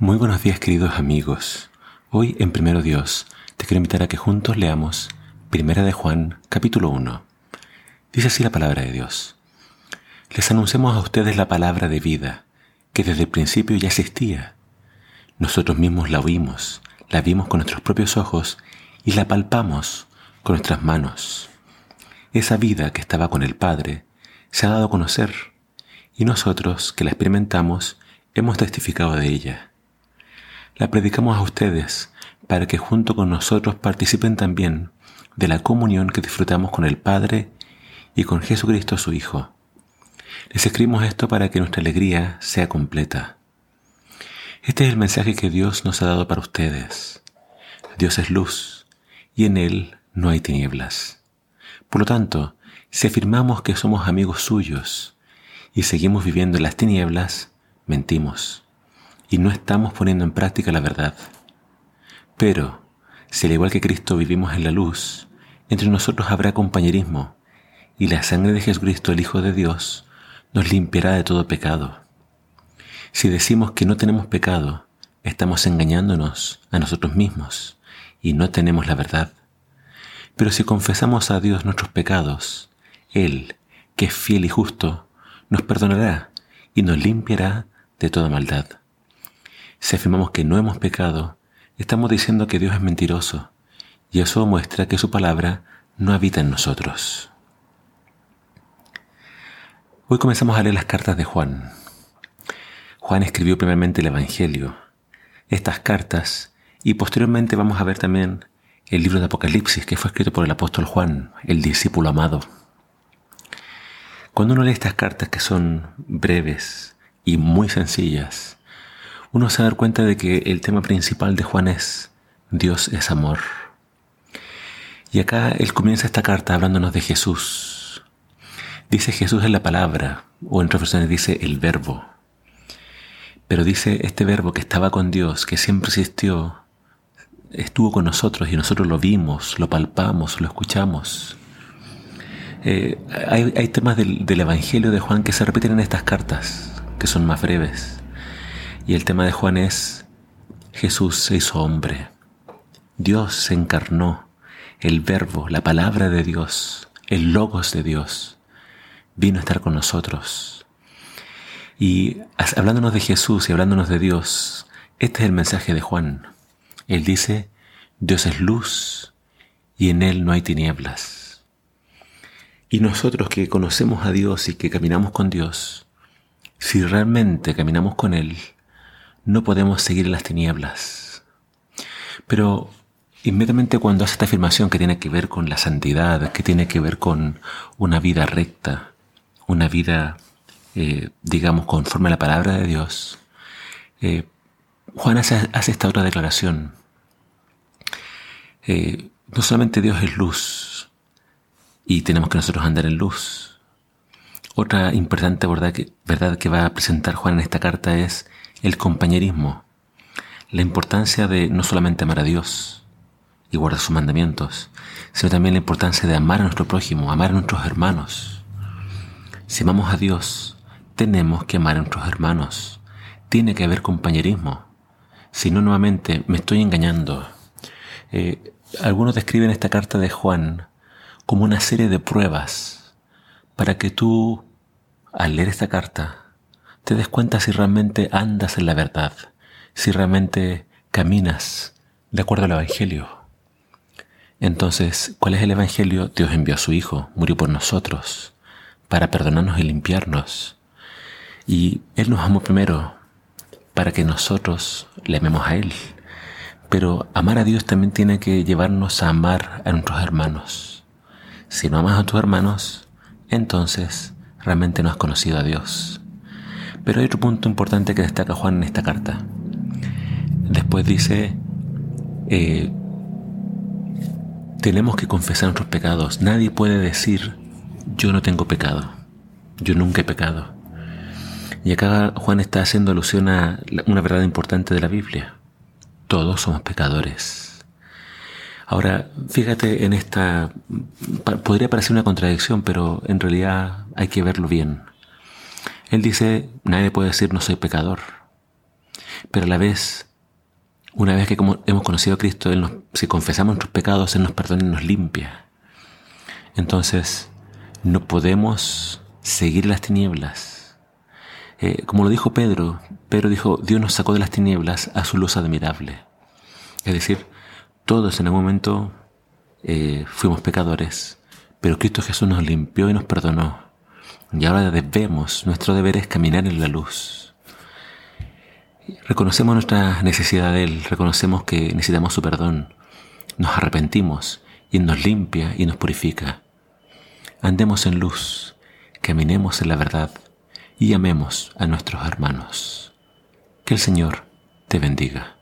Muy buenos días queridos amigos. Hoy en Primero Dios te quiero invitar a que juntos leamos Primera de Juan capítulo 1. Dice así la palabra de Dios. Les anunciamos a ustedes la palabra de vida, que desde el principio ya existía. Nosotros mismos la oímos, la vimos con nuestros propios ojos y la palpamos con nuestras manos. Esa vida que estaba con el Padre se ha dado a conocer y nosotros que la experimentamos hemos testificado de ella. La predicamos a ustedes para que junto con nosotros participen también de la comunión que disfrutamos con el Padre y con Jesucristo su Hijo. Les escribimos esto para que nuestra alegría sea completa. Este es el mensaje que Dios nos ha dado para ustedes. Dios es luz y en Él no hay tinieblas. Por lo tanto, si afirmamos que somos amigos suyos y seguimos viviendo en las tinieblas, mentimos y no estamos poniendo en práctica la verdad. Pero, si al igual que Cristo vivimos en la luz, entre nosotros habrá compañerismo, y la sangre de Jesucristo, el Hijo de Dios, nos limpiará de todo pecado. Si decimos que no tenemos pecado, estamos engañándonos a nosotros mismos y no tenemos la verdad. Pero si confesamos a Dios nuestros pecados, Él, que es fiel y justo, nos perdonará y nos limpiará de toda maldad. Si afirmamos que no hemos pecado, estamos diciendo que Dios es mentiroso, y eso muestra que su palabra no habita en nosotros. Hoy comenzamos a leer las cartas de Juan. Juan escribió primeramente el Evangelio, estas cartas, y posteriormente vamos a ver también el libro de Apocalipsis que fue escrito por el apóstol Juan, el discípulo amado. Cuando uno lee estas cartas que son breves y muy sencillas, uno se da cuenta de que el tema principal de Juan es Dios es amor. Y acá él comienza esta carta hablándonos de Jesús. Dice Jesús en la palabra, o en otras dice el verbo. Pero dice este verbo que estaba con Dios, que siempre existió, estuvo con nosotros y nosotros lo vimos, lo palpamos, lo escuchamos. Eh, hay, temas del Evangelio de Juan que se repiten en estas cartas, que son más breves. Y el tema de Juan es, Jesús se hizo hombre, Dios se encarnó, el verbo, la palabra de Dios, el logos de Dios, vino a estar con nosotros. Y hablándonos de Jesús y hablándonos de Dios, este es el mensaje de Juan. Él dice, Dios es luz y en Él no hay tinieblas. Y nosotros que conocemos a Dios y que caminamos con Dios, si realmente caminamos con Él, no podemos seguir las tinieblas. Pero inmediatamente cuando hace esta afirmación que tiene que ver con la santidad, que tiene que ver con una vida recta, una vida, eh, digamos, conforme a la palabra de Dios, eh, Juan hace, esta otra declaración. Eh, no solamente Dios es luz y tenemos que nosotros andar en luz. Otra importante verdad que, va a presentar Juan en esta carta es el compañerismo, la importancia de no solamente amar a Dios y guardar sus mandamientos, sino también la importancia de amar a nuestro prójimo, amar a nuestros hermanos. Si amamos a Dios, tenemos que amar a nuestros hermanos. Tiene que haber compañerismo. Si no, nuevamente me estoy engañando. Eh, algunos describen esta carta de Juan como una serie de pruebas para que tú, al leer esta carta, te des cuenta si realmente andas en la verdad, si realmente caminas de acuerdo al Evangelio. Entonces, ¿cuál es el Evangelio? Dios envió a su Hijo, murió por nosotros, para perdonarnos y limpiarnos. Y Él nos amó primero para que nosotros le amemos a Él. Pero amar a Dios también tiene que llevarnos a amar a nuestros hermanos. Si no amas a tus hermanos, entonces realmente no has conocido a Dios. Pero hay otro punto importante que destaca Juan en esta carta. Después dice, eh, tenemos que confesar nuestros pecados. Nadie puede decir, yo no tengo pecado, yo nunca he pecado. Y acá Juan está haciendo alusión a una verdad importante de la Biblia. Todos somos pecadores. Ahora, fíjate en esta, podría parecer una contradicción, pero en realidad hay que verlo bien. Él dice, nadie puede decir no soy pecador. Pero a la vez, una vez que hemos conocido a Cristo, Él nos, si confesamos nuestros pecados, Él nos perdona y nos limpia. Entonces, no podemos seguir las tinieblas. Eh, como lo dijo Pedro, Pedro dijo, Dios nos sacó de las tinieblas a su luz admirable. Es decir, todos en algún momento eh, fuimos pecadores, pero Cristo Jesús nos limpió y nos perdonó. Y ahora debemos, nuestro deber es caminar en la luz. Reconocemos nuestra necesidad de Él, reconocemos que necesitamos su perdón, nos arrepentimos y nos limpia y nos purifica. Andemos en luz, caminemos en la verdad y amemos a nuestros hermanos. Que el Señor te bendiga.